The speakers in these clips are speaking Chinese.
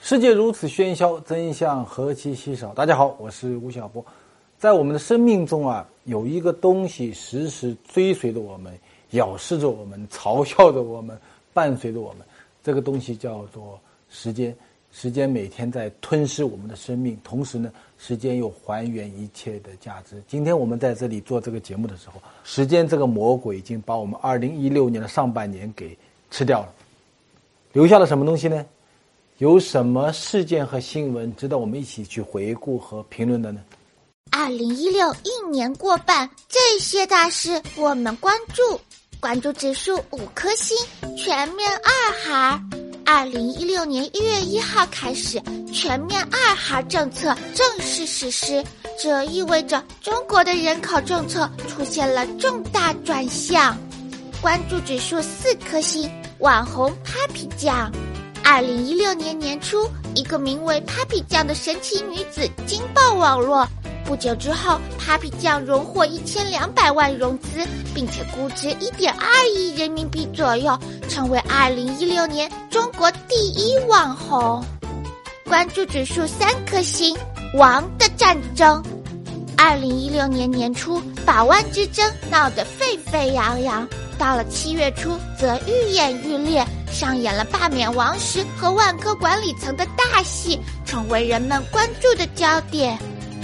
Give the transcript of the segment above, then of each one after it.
世界如此喧嚣，真相何其稀少。大家好，我是吴晓波。在我们的生命中啊，有一个东西时时追随着我们，咬噬着我们，嘲笑着我们，伴随着我们。这个东西叫做时间。时间每天在吞噬我们的生命，同时呢，时间又还原一切的价值。今天我们在这里做这个节目的时候，时间这个魔鬼已经把我们二零一六年的上半年给吃掉了，留下了什么东西呢？有什么事件和新闻值得我们一起去回顾和评论的呢？二零一六一年过半，这些大事我们关注，关注指数五颗星，全面二孩。二零一六年一月一号开始，全面二孩政策正式实施，这意味着中国的人口政策出现了重大转向。关注指数四颗星，网红 Papi 酱。二零一六年年初，一个名为 Papi 酱的神奇女子惊爆网络。不久之后，Papi 酱荣获一千两百万融资，并且估值一点二亿人民币左右，成为二零一六年中国第一网红。关注指数三颗星，王的战争。二零一六年年初，百万之争闹得沸沸扬扬，到了七月初，则愈演愈烈。上演了罢免王石和万科管理层的大戏，成为人们关注的焦点。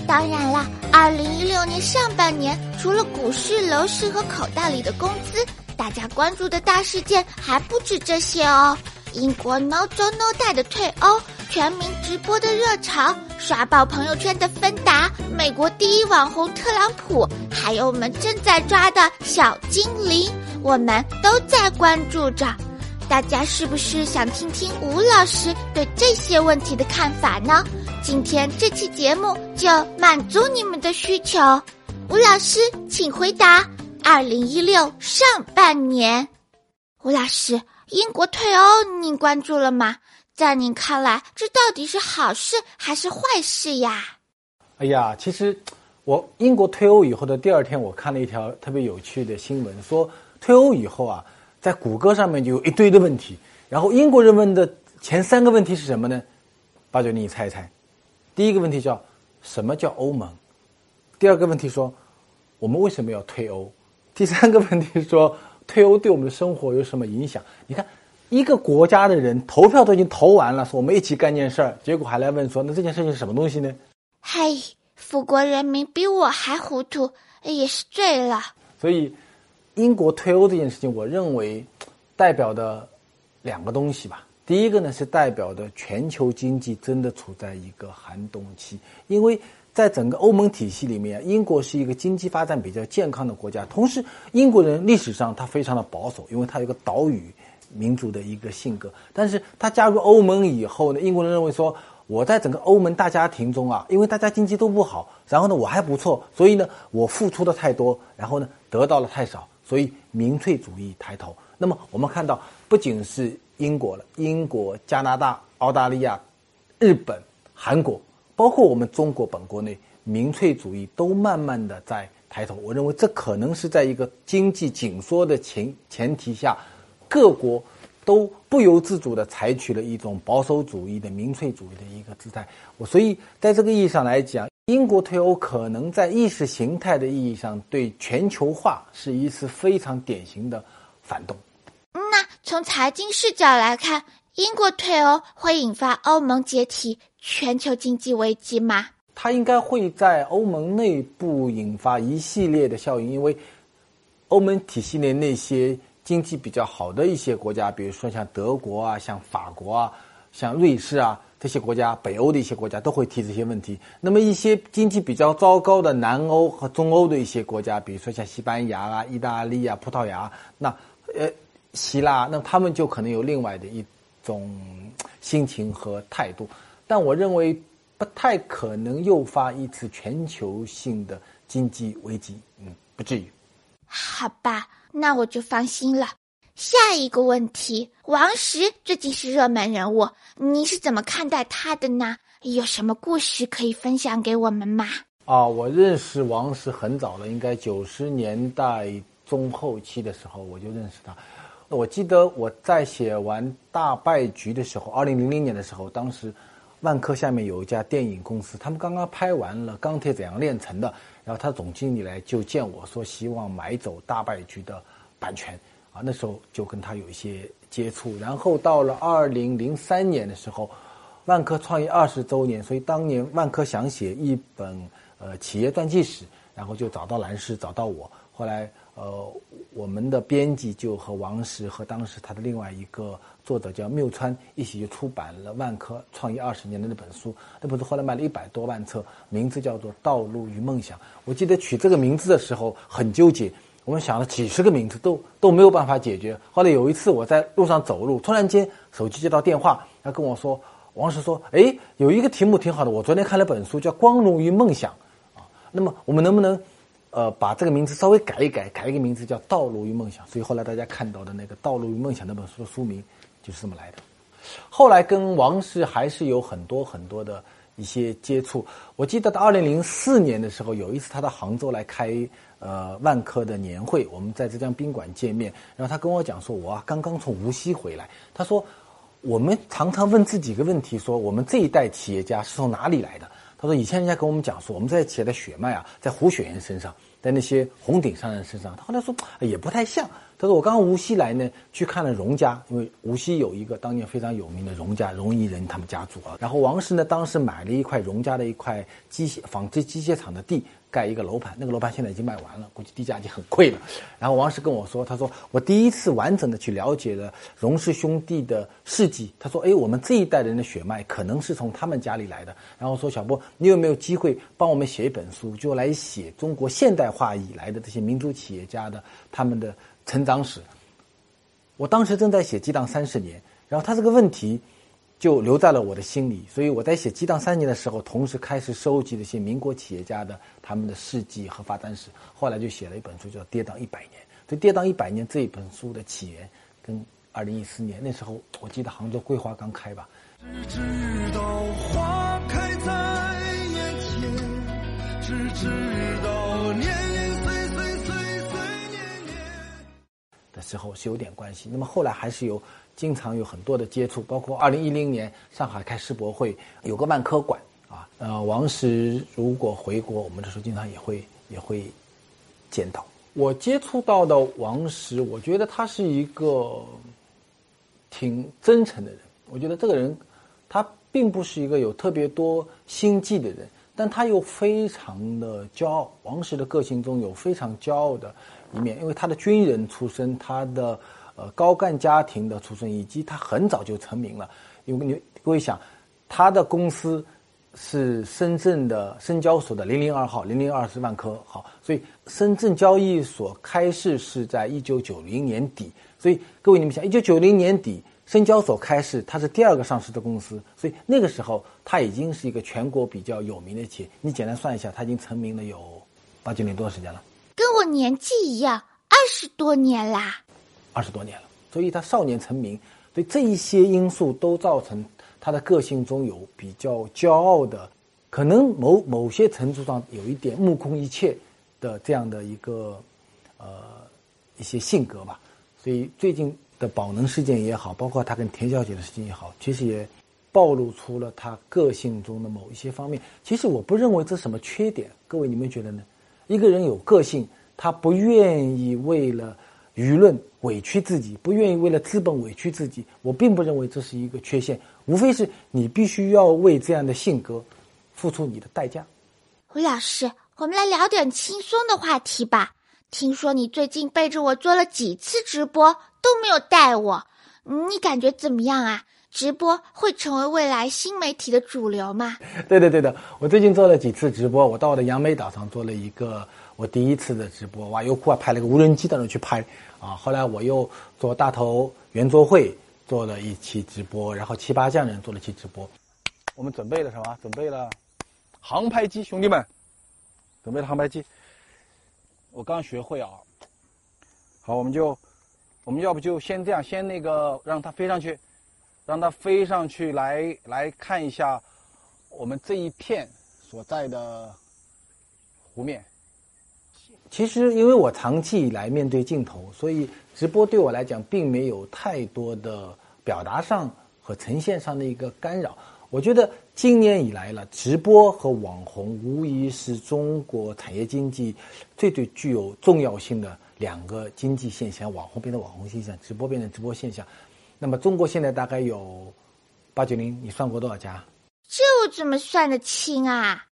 当然了，二零一六年上半年，除了股市、楼市和口袋里的工资，大家关注的大事件还不止这些哦。英国 No 周 No 带的退欧，全民直播的热潮，刷爆朋友圈的芬达，美国第一网红特朗普，还有我们正在抓的小精灵，我们都在关注着。大家是不是想听听吴老师对这些问题的看法呢？今天这期节目就满足你们的需求。吴老师，请回答：二零一六上半年，吴老师，英国退欧您关注了吗？在您看来，这到底是好事还是坏事呀？哎呀，其实我英国退欧以后的第二天，我看了一条特别有趣的新闻，说退欧以后啊。在谷歌上面就有一堆的问题，然后英国人问的前三个问题是什么呢？八九，你猜一猜。第一个问题叫什么叫欧盟？第二个问题说我们为什么要退欧？第三个问题说退欧对我们的生活有什么影响？你看，一个国家的人投票都已经投完了，说我们一起干件事儿，结果还来问说那这件事情是什么东西呢？嗨，富国人民比我还糊涂，也是醉了。所以。英国退欧这件事情，我认为代表的两个东西吧。第一个呢，是代表的全球经济真的处在一个寒冬期，因为在整个欧盟体系里面，英国是一个经济发展比较健康的国家。同时，英国人历史上他非常的保守，因为他有个岛屿民族的一个性格。但是他加入欧盟以后呢，英国人认为说，我在整个欧盟大家庭中啊，因为大家经济都不好，然后呢我还不错，所以呢我付出的太多，然后呢得到了太少。所以民粹主义抬头。那么我们看到，不仅是英国了，英国、加拿大、澳大利亚、日本、韩国，包括我们中国本国内，民粹主义都慢慢的在抬头。我认为这可能是在一个经济紧缩的前前提下，各国都不由自主的采取了一种保守主义的民粹主义的一个姿态。我所以在这个意义上来讲。英国退欧可能在意识形态的意义上对全球化是一次非常典型的反动。那从财经视角来看，英国退欧会引发欧盟解体、全球经济危机吗？它应该会在欧盟内部引发一系列的效应，因为欧盟体系内那些经济比较好的一些国家，比如说像德国啊、像法国啊、像瑞士啊。这些国家，北欧的一些国家都会提这些问题。那么一些经济比较糟糕的南欧和中欧的一些国家，比如说像西班牙啊、意大利啊、葡萄牙，那呃希腊，那他们就可能有另外的一种心情和态度。但我认为不太可能诱发一次全球性的经济危机，嗯，不至于。好吧，那我就放心了。下一个问题，王石最近是热门人物，你是怎么看待他的呢？有什么故事可以分享给我们吗？啊，我认识王石很早了，应该九十年代中后期的时候我就认识他。我记得我在写完《大败局》的时候，二零零零年的时候，当时万科下面有一家电影公司，他们刚刚拍完了《钢铁怎样炼成的》，然后他总经理来就见我说，希望买走《大败局》的版权。啊，那时候就跟他有一些接触，然后到了二零零三年的时候，万科创业二十周年，所以当年万科想写一本呃企业传记史，然后就找到兰氏，找到我。后来呃，我们的编辑就和王石和当时他的另外一个作者叫缪川一起就出版了万科创业二十年的那本书。那本书后来卖了一百多万册，名字叫做《道路与梦想》。我记得取这个名字的时候很纠结。我们想了几十个名字，都都没有办法解决。后来有一次我在路上走路，突然间手机接到电话，他跟我说：“王石说，哎，有一个题目挺好的，我昨天看了本书，叫《光荣与梦想》啊。那么我们能不能，呃，把这个名字稍微改一改，改一个名字叫《道路与梦想》？所以后来大家看到的那个《道路与梦想》那本书的书名就是这么来的。后来跟王石还是有很多很多的一些接触。我记得到二零零四年的时候，有一次他到杭州来开。呃，万科的年会，我们在浙江宾馆见面，然后他跟我讲说，我啊刚刚从无锡回来。他说，我们常常问自己一个问题，说我们这一代企业家是从哪里来的？他说，以前人家跟我们讲说，我们这些企业的血脉啊，在胡雪岩身上，在那些红顶商人身上。他后来说，也不太像。他说，我刚无锡来呢，去看了荣家，因为无锡有一个当年非常有名的荣家，荣毅人他们家族啊。然后王石呢，当时买了一块荣家的一块机械纺织机械厂的地。盖一个楼盘，那个楼盘现在已经卖完了，估计地价已经很贵了。然后王石跟我说，他说我第一次完整的去了解了荣氏兄弟的事迹。他说，哎，我们这一代人的血脉可能是从他们家里来的。然后说，小波，你有没有机会帮我们写一本书，就来写中国现代化以来的这些民族企业家的他们的成长史？我当时正在写《激荡三十年》，然后他这个问题。就留在了我的心里，所以我在写《激荡三年》的时候，同时开始收集了一些民国企业家的他们的事迹和发展史。后来就写了一本书，叫《跌宕一百年》。所以《跌宕一百年》这一本书的起源，跟二零一四年那时候，我记得杭州桂花刚开吧。只知道花开在眼前，只知时候是有点关系。那么后来还是有。经常有很多的接触，包括二零一零年上海开世博会，有个万科馆啊。呃，王石如果回国，我们的时候经常也会也会见到。我接触到的王石，我觉得他是一个挺真诚的人。我觉得这个人，他并不是一个有特别多心计的人，但他又非常的骄傲。王石的个性中有非常骄傲的一面，因为他的军人出身，他的。呃，高干家庭的出身，以及他很早就成名了。因为你各位想，他的公司是深圳的深交所的零零二号，零零二是万科好，所以深圳交易所开市是在一九九零年底。所以各位你们想，一九九零年底深交所开市，它是第二个上市的公司，所以那个时候它已经是一个全国比较有名的企业。你简单算一下，它已经成名了有八九年多的时间了，我年纪一样，二十多年啦。二十多年了，所以他少年成名，所以这一些因素都造成他的个性中有比较骄傲的，可能某某些程度上有一点目空一切的这样的一个呃一些性格吧。所以最近的宝能事件也好，包括他跟田小姐的事情也好，其实也暴露出了他个性中的某一些方面。其实我不认为这是什么缺点，各位你们觉得呢？一个人有个性，他不愿意为了。舆论委屈自己，不愿意为了资本委屈自己，我并不认为这是一个缺陷，无非是你必须要为这样的性格付出你的代价。胡老师，我们来聊点轻松的话题吧。听说你最近背着我做了几次直播，都没有带我，你感觉怎么样啊？直播会成为未来新媒体的主流吗？对的，对的。我最近做了几次直播，我到我的杨梅岛上做了一个我第一次的直播，哇，优酷啊派了个无人机在那去拍啊。后来我又做大头圆桌会做了一期直播，然后七八匠人做了期直播。我们准备了什么？准备了航拍机，兄弟们，准备了航拍机。我刚学会啊。好，我们就我们要不就先这样，先那个让它飞上去。让它飞上去，来来看一下我们这一片所在的湖面。其实，因为我长期以来面对镜头，所以直播对我来讲并没有太多的表达上和呈现上的一个干扰。我觉得今年以来了，直播和网红无疑是中国产业经济最最具有重要性的两个经济现象：网红变成网红现象，直播变成直播现象。那么中国现在大概有八九零，你算过多少家？这我怎么算得清啊？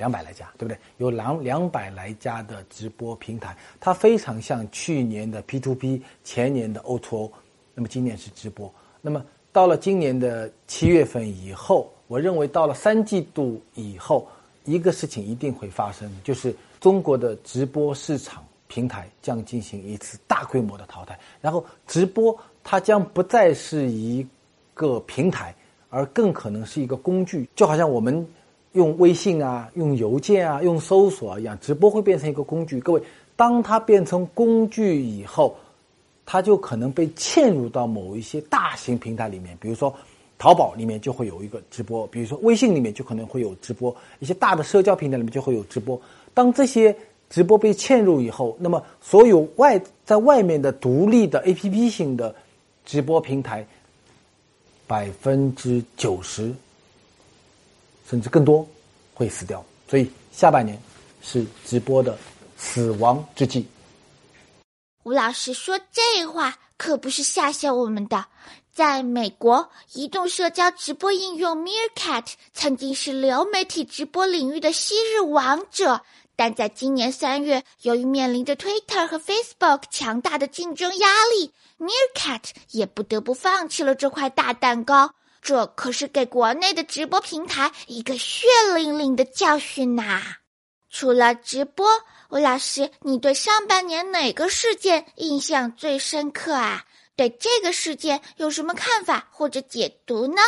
两百来家，对不对？有两两百来家的直播平台，它非常像去年的 P to P，前年的 O to O，那么今年是直播。那么到了今年的七月份以后，我认为到了三季度以后，一个事情一定会发生，就是中国的直播市场平台将进行一次大规模的淘汰，然后直播。它将不再是一个平台，而更可能是一个工具，就好像我们用微信啊、用邮件啊、用搜索一样，直播会变成一个工具。各位，当它变成工具以后，它就可能被嵌入到某一些大型平台里面，比如说淘宝里面就会有一个直播，比如说微信里面就可能会有直播，一些大的社交平台里面就会有直播。当这些直播被嵌入以后，那么所有外在外面的独立的 A P P 型的。直播平台百分之九十甚至更多会死掉，所以下半年是直播的死亡之际。吴老师说这话可不是吓吓我们的。在美国，移动社交直播应用 Meerkat 曾经是流媒体直播领域的昔日王者。但在今年三月，由于面临着 Twitter 和 Facebook 强大的竞争压力，Meerkat 也不得不放弃了这块大蛋糕。这可是给国内的直播平台一个血淋淋的教训呐！除了直播，吴老师，你对上半年哪个事件印象最深刻啊？对这个事件有什么看法或者解读呢？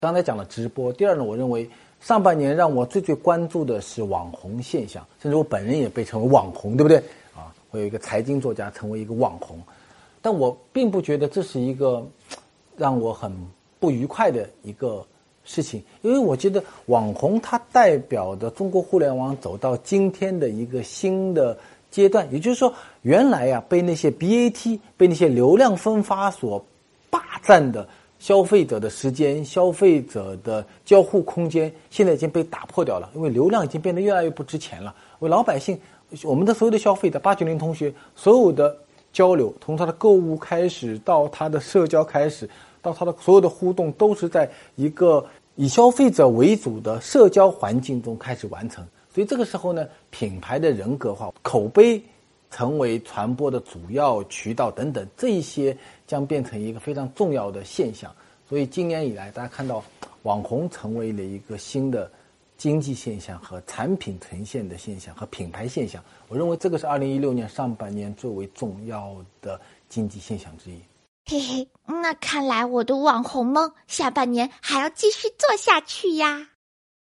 刚才讲了直播，第二呢，我认为。上半年让我最最关注的是网红现象，甚至我本人也被称为网红，对不对？啊，我有一个财经作家成为一个网红，但我并不觉得这是一个让我很不愉快的一个事情，因为我觉得网红它代表的中国互联网走到今天的一个新的阶段，也就是说，原来呀被那些 BAT 被那些流量分发所霸占的。消费者的时间、消费者的交互空间，现在已经被打破掉了，因为流量已经变得越来越不值钱了。为老百姓，我们的所有的消费者，八九零同学，所有的交流，从他的购物开始，到他的社交开始，到他的所有的互动，都是在一个以消费者为主的社交环境中开始完成。所以这个时候呢，品牌的人格化、口碑。成为传播的主要渠道等等，这一些将变成一个非常重要的现象。所以今年以来，大家看到网红成为了一个新的经济现象和产品呈现的现象和品牌现象。我认为这个是二零一六年上半年最为重要的经济现象之一。嘿嘿，那看来我的网红梦下半年还要继续做下去呀。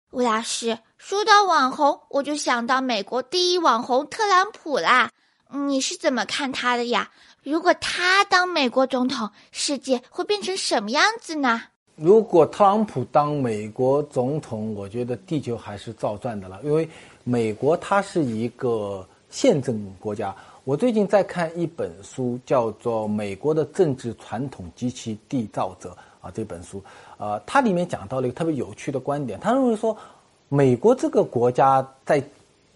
吴老师说到网红，我就想到美国第一网红特朗普啦。你是怎么看他的呀？如果他当美国总统，世界会变成什么样子呢？如果特朗普当美国总统，我觉得地球还是照转的了，因为美国它是一个宪政国家。我最近在看一本书，叫做《美国的政治传统及其缔造者》啊，这本书，呃，它里面讲到了一个特别有趣的观点，他认为说，美国这个国家在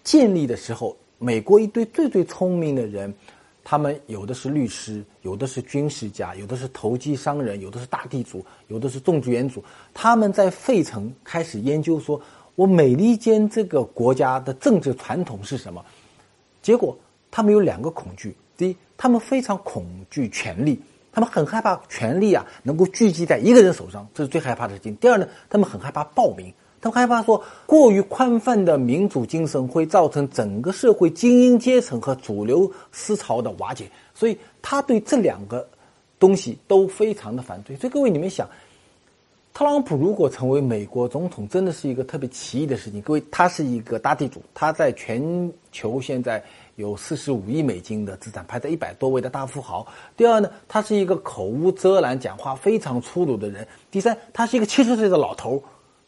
建立的时候。美国一堆最最聪明的人，他们有的是律师，有的是军事家，有的是投机商人，有的是大地主，有的是种植园主。他们在费城开始研究，说我美利坚这个国家的政治传统是什么？结果他们有两个恐惧：第一，他们非常恐惧权力，他们很害怕权力啊能够聚集在一个人手上，这是最害怕的事情。第二呢，他们很害怕暴民，他们害怕说过于宽泛的民主精神会造成整个社会精英阶层和主流思潮的瓦解，所以他对这两个东西都非常的反对。所以各位你们想，特朗普如果成为美国总统，真的是一个特别奇异的事情。各位，他是一个大地主，他在全球现在。有四十五亿美金的资产，排在一百多位的大富豪。第二呢，他是一个口无遮拦、讲话非常粗鲁的人。第三，他是一个七十岁的老头。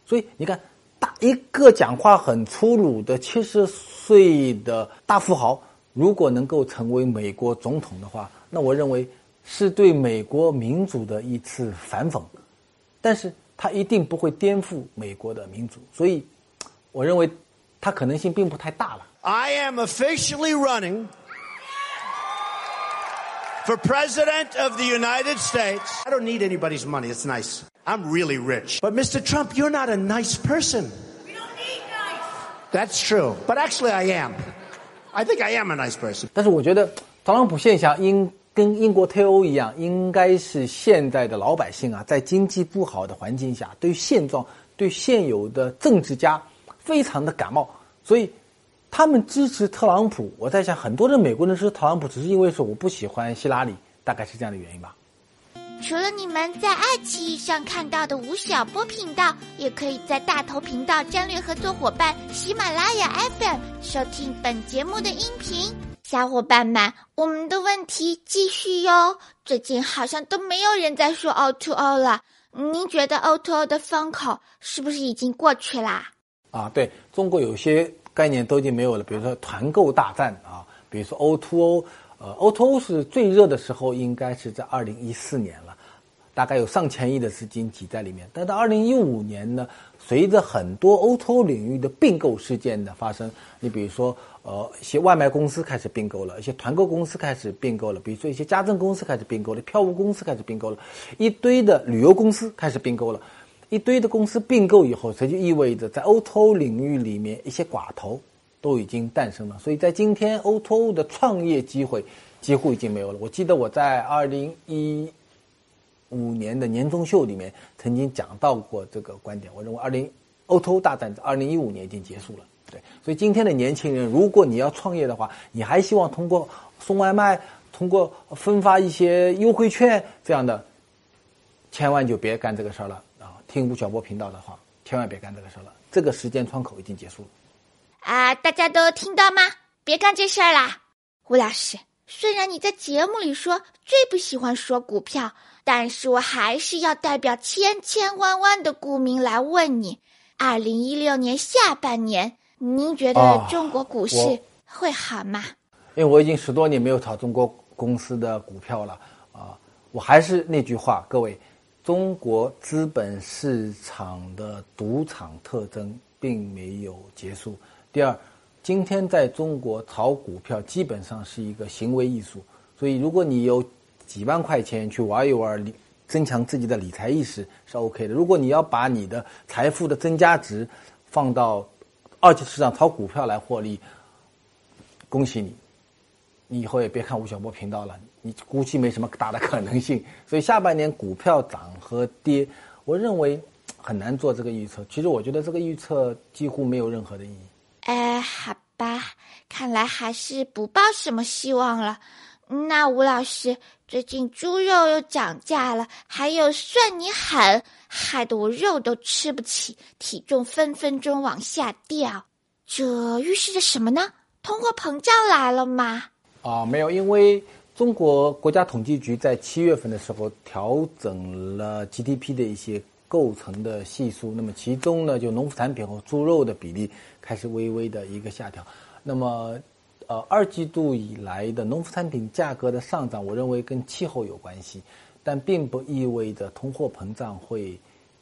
所以你看，大一个讲话很粗鲁的七十岁的大富豪，如果能够成为美国总统的话，那我认为是对美国民主的一次反讽。但是他一定不会颠覆美国的民主，所以我认为他可能性并不太大了。I am officially running for President of the United States. I don't need anybody's money. It's nice. I'm really rich. But Mr. Trump, you're not a nice person. We don't need nice. That's true. But actually, I am. I think I am a nice person. 但是我觉得特朗普现象应 跟英国脱欧一样，应该是现在的老百姓啊，在经济不好的环境下，对现状、对现有的政治家非常的感冒，所以。他们支持特朗普，我在想，很多的美国人支持特朗普，只是因为说我不喜欢希拉里，大概是这样的原因吧。除了你们在爱奇艺上看到的吴晓波频道，也可以在大头频道战略合作伙伴喜马拉雅 FM 收听本节目的音频。小伙伴们，我们的问题继续哟。最近好像都没有人在说 O to O 了，您觉得 O to O 的风口是不是已经过去啦？啊，对中国有些。概念都已经没有了，比如说团购大战啊，比如说 O2O，O，呃，O2O O 是最热的时候，应该是在二零一四年了，大概有上千亿的资金挤在里面。但到二零一五年呢，随着很多 O to O 领域的并购事件的发生，你比如说呃，一些外卖公司开始并购了，一些团购公司开始并购了，比如说一些家政公司开始并购了，票务公司开始并购了，一堆的旅游公司开始并购了。一堆的公司并购以后，这就意味着在 O2O 领域里面，一些寡头都已经诞生了。所以在今天，O2O 的创业机会几乎已经没有了。我记得我在二零一五年的年终秀里面曾经讲到过这个观点。我认为，二零 O2O 大战在二零一五年已经结束了。对，所以今天的年轻人，如果你要创业的话，你还希望通过送外卖、通过分发一些优惠券这样的，千万就别干这个事儿了啊。听吴晓波频道的话，千万别干这个事儿了。这个时间窗口已经结束了。啊，大家都听到吗？别干这事儿啦！吴老师，虽然你在节目里说最不喜欢说股票，但是我还是要代表千千万万的股民来问你：二零一六年下半年，您觉得中国股市会好吗？因为我已经十多年没有炒中国公司的股票了啊！我还是那句话，各位。中国资本市场的赌场特征并没有结束。第二，今天在中国炒股票基本上是一个行为艺术。所以，如果你有几万块钱去玩一玩，理增强自己的理财意识是 OK 的。如果你要把你的财富的增加值放到二级市场炒股票来获利，恭喜你，你以后也别看吴晓波频道了。你估计没什么大的可能性，所以下半年股票涨和跌，我认为很难做这个预测。其实我觉得这个预测几乎没有任何的意义。哎，好吧，看来还是不抱什么希望了。那吴老师，最近猪肉又涨价了，还有算你狠，害得我肉都吃不起，体重分分钟往下掉。这预示着什么呢？通货膨胀来了吗？啊，没有，因为。中国国家统计局在七月份的时候调整了 GDP 的一些构成的系数，那么其中呢，就农副产品和猪肉的比例开始微微的一个下调。那么，呃，二季度以来的农副产品价格的上涨，我认为跟气候有关系，但并不意味着通货膨胀会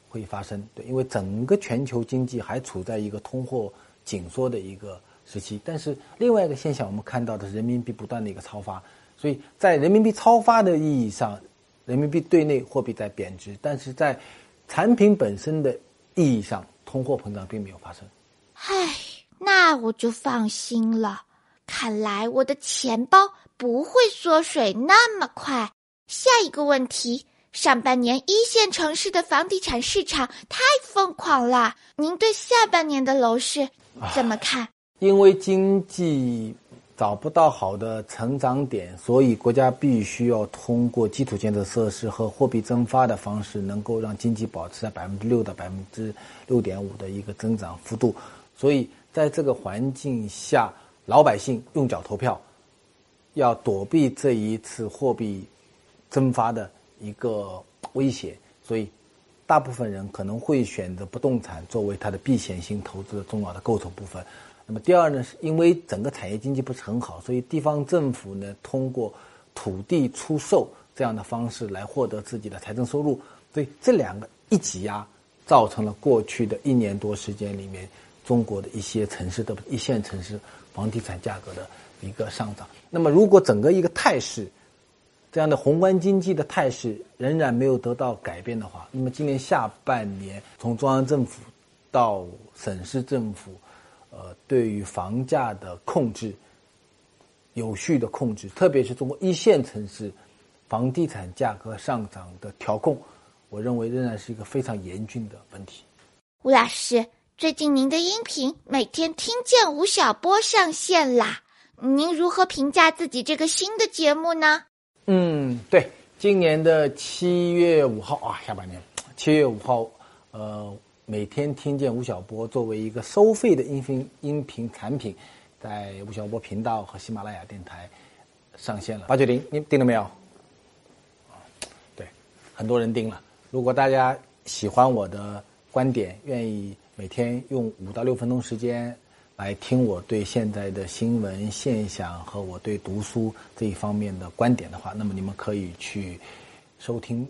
会发生。对，因为整个全球经济还处在一个通货紧缩的一个时期。但是另外一个现象，我们看到的是人民币不断的一个超发。所以在人民币超发的意义上，人民币对内货币在贬值，但是在产品本身的意义上，通货膨胀并没有发生。唉，那我就放心了。看来我的钱包不会缩水那么快。下一个问题，上半年一线城市的房地产市场太疯狂了，您对下半年的楼市怎么看？因为经济。找不到好的成长点，所以国家必须要通过基础建设设施和货币增发的方式，能够让经济保持在百分之六到百分之六点五的一个增长幅度。所以在这个环境下，老百姓用脚投票，要躲避这一次货币增发的一个威胁。所以，大部分人可能会选择不动产作为它的避险性投资的重要的构成部分。那么第二呢，是因为整个产业经济不是很好，所以地方政府呢通过土地出售这样的方式来获得自己的财政收入，所以这两个一挤压，造成了过去的一年多时间里面，中国的一些城市的一线城市房地产价格的一个上涨。那么如果整个一个态势，这样的宏观经济的态势仍然没有得到改变的话，那么今年下半年从中央政府到省市政府。呃，对于房价的控制，有序的控制，特别是中国一线城市房地产价格上涨的调控，我认为仍然是一个非常严峻的问题。吴老师，最近您的音频每天听见吴晓波上线啦，您如何评价自己这个新的节目呢？嗯，对，今年的七月五号啊，下半年七月五号，呃。每天听见吴晓波作为一个收费的音频音频产品，在吴晓波频道和喜马拉雅电台上线了。八九零，你定了没有？对，很多人定了。如果大家喜欢我的观点，愿意每天用五到六分钟时间来听我对现在的新闻现象和我对读书这一方面的观点的话，那么你们可以去收听。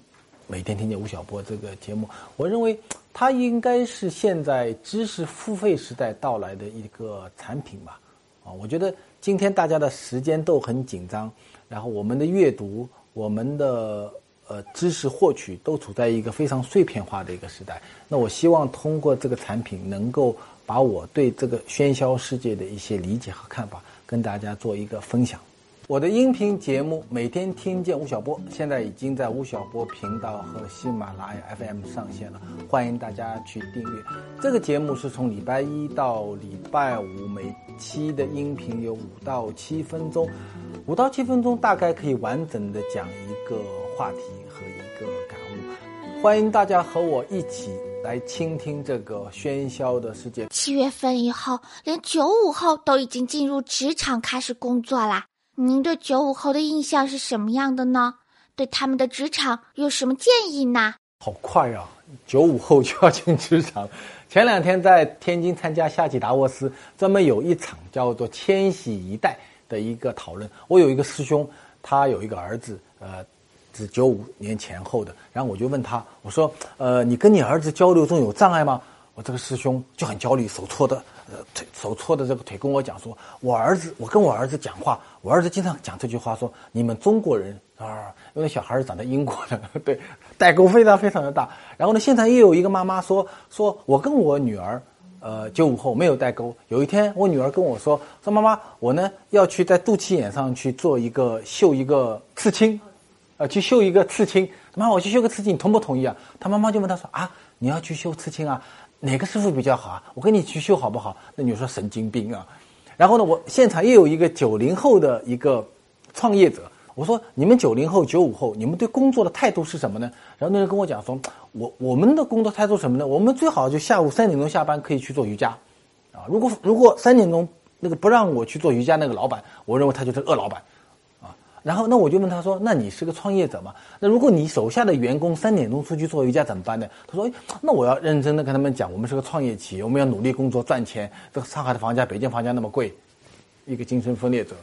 每天听见吴晓波这个节目，我认为它应该是现在知识付费时代到来的一个产品吧。啊，我觉得今天大家的时间都很紧张，然后我们的阅读、我们的呃知识获取都处在一个非常碎片化的一个时代。那我希望通过这个产品，能够把我对这个喧嚣世界的一些理解和看法跟大家做一个分享。我的音频节目每天听见吴晓波，现在已经在吴晓波频道和喜马拉雅 FM 上线了，欢迎大家去订阅。这个节目是从礼拜一到礼拜五，每期的音频有五到七分钟，五到七分钟大概可以完整的讲一个话题和一个感悟。欢迎大家和我一起来倾听这个喧嚣的世界。七月份以后，连九五后都已经进入职场开始工作啦。您对九五后的印象是什么样的呢？对他们的职场有什么建议呢？好快啊，九五后就要进职场。前两天在天津参加夏季达沃斯，专门有一场叫做“千禧一代”的一个讨论。我有一个师兄，他有一个儿子，呃，是九五年前后的。然后我就问他，我说：“呃，你跟你儿子交流中有障碍吗？”我这个师兄就很焦虑，手搓的，呃，腿手搓的这个腿跟我讲说：“我儿子，我跟我儿子讲话。”我儿子经常讲这句话，说你们中国人啊，因为小孩是长在英国的，对，代沟非常非常的大。然后呢，现场又有一个妈妈说，说我跟我女儿，呃，九五后没有代沟。有一天，我女儿跟我说，说妈妈，我呢要去在肚脐眼上去做一个绣一个刺青，呃，去绣一个刺青。妈，我去绣个刺青，你同不同意啊？他妈妈就问他说啊，你要去绣刺青啊？哪个师傅比较好啊？我跟你去绣好不好？那女说神经病啊。然后呢，我现场又有一个九零后的一个创业者，我说你们九零后、九五后，你们对工作的态度是什么呢？然后那人跟我讲说，我我们的工作态度什么呢？我们最好就下午三点钟下班可以去做瑜伽，啊，如果如果三点钟那个不让我去做瑜伽那个老板，我认为他就是恶老板。然后，那我就问他说：“那你是个创业者嘛？那如果你手下的员工三点钟出去做瑜伽怎么办呢？”他说：“那我要认真的跟他们讲，我们是个创业企业，我们要努力工作赚钱。这个上海的房价、北京房价那么贵，一个精神分裂者。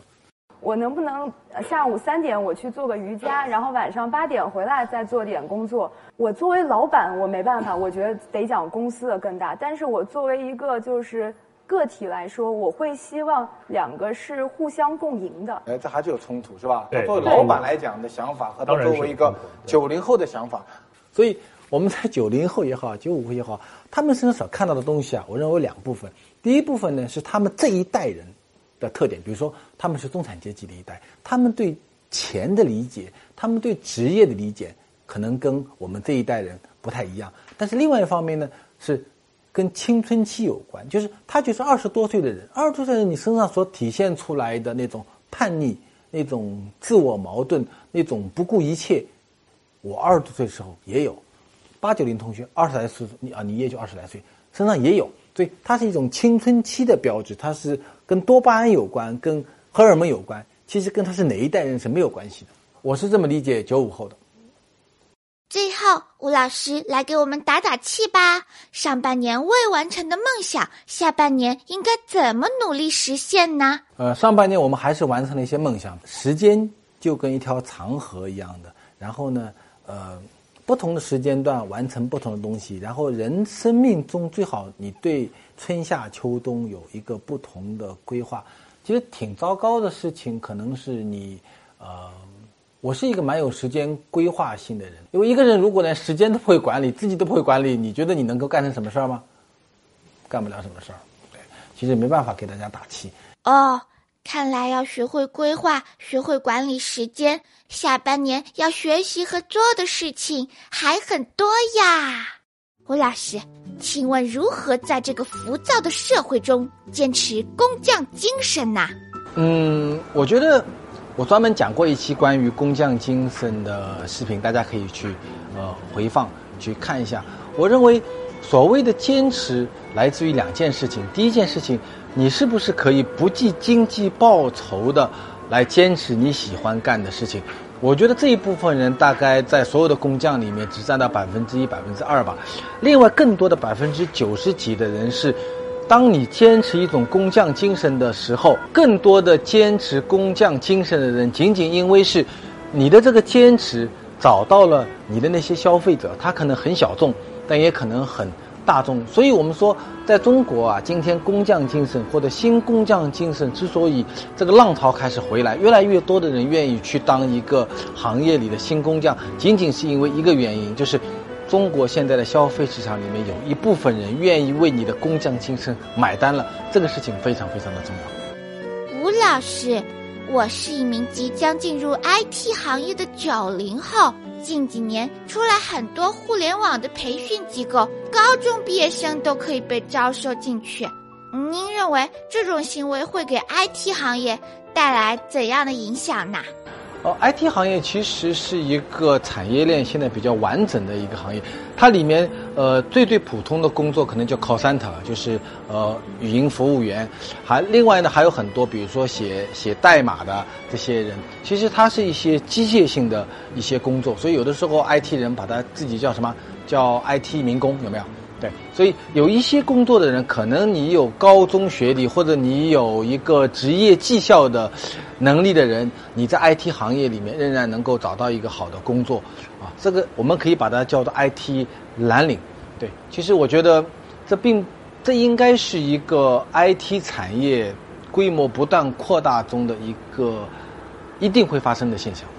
我能不能下午三点我去做个瑜伽，然后晚上八点回来再做点工作？我作为老板，我没办法，我觉得得讲公司的更大。但是我作为一个就是。”个体来说，我会希望两个是互相共赢的。哎，这还是有冲突是吧？作为老板来讲的想法和他作为一个九零后的想法，所以我们在九零后也好，九五后也好，他们身上所看到的东西啊，我认为两部分。第一部分呢是他们这一代人的特点，比如说他们是中产阶级的一代，他们对钱的理解，他们对职业的理解可能跟我们这一代人不太一样。但是另外一方面呢，是跟青春期有关，就是他就是二十多岁的人，二十多岁的人你身上所体现出来的那种叛逆、那种自我矛盾、那种不顾一切，我二十多岁的时候也有。八九零同学二十来岁，你啊，你也就二十来岁，身上也有，所以它是一种青春期的标志，它是跟多巴胺有关，跟荷尔蒙有关，其实跟他是哪一代人是没有关系的。我是这么理解九五后的。最后，吴老师来给我们打打气吧。上半年未完成的梦想，下半年应该怎么努力实现呢？呃，上半年我们还是完成了一些梦想，时间就跟一条长河一样的。然后呢，呃。不同的时间段完成不同的东西，然后人生命中最好你对春夏秋冬有一个不同的规划。其实挺糟糕的事情，可能是你，呃，我是一个蛮有时间规划性的人，因为一个人如果连时间都不会管理，自己都不会管理，你觉得你能够干成什么事儿吗？干不了什么事儿。对，其实没办法给大家打气。哦。看来要学会规划，学会管理时间。下半年要学习和做的事情还很多呀。吴老师，请问如何在这个浮躁的社会中坚持工匠精神呢？嗯，我觉得我专门讲过一期关于工匠精神的视频，大家可以去呃回放去看一下。我认为所谓的坚持来自于两件事情，第一件事情。你是不是可以不计经济报酬的来坚持你喜欢干的事情？我觉得这一部分人大概在所有的工匠里面只占到百分之一、百分之二吧。另外，更多的百分之九十几的人是，当你坚持一种工匠精神的时候，更多的坚持工匠精神的人，仅仅因为是你的这个坚持找到了你的那些消费者，他可能很小众，但也可能很。大众，所以我们说，在中国啊，今天工匠精神或者新工匠精神之所以这个浪潮开始回来，越来越多的人愿意去当一个行业里的新工匠，仅仅是因为一个原因，就是中国现在的消费市场里面有一部分人愿意为你的工匠精神买单了，这个事情非常非常的重要。吴老师，我是一名即将进入 IT 行业的九零后。近几年出来很多互联网的培训机构，高中毕业生都可以被招收进去。您认为这种行为会给 IT 行业带来怎样的影响呢？哦，IT 行业其实是一个产业链现在比较完整的一个行业，它里面呃最最普通的工作可能叫 call center，就是呃语音服务员，还另外呢还有很多，比如说写写代码的这些人，其实它是一些机械性的一些工作，所以有的时候 IT 人把它自己叫什么叫 IT 民工，有没有？对，所以有一些工作的人，可能你有高中学历或者你有一个职业绩效的能力的人，你在 IT 行业里面仍然能够找到一个好的工作，啊，这个我们可以把它叫做 IT 蓝领。对，其实我觉得这并这应该是一个 IT 产业规模不断扩大中的一个一定会发生的现象。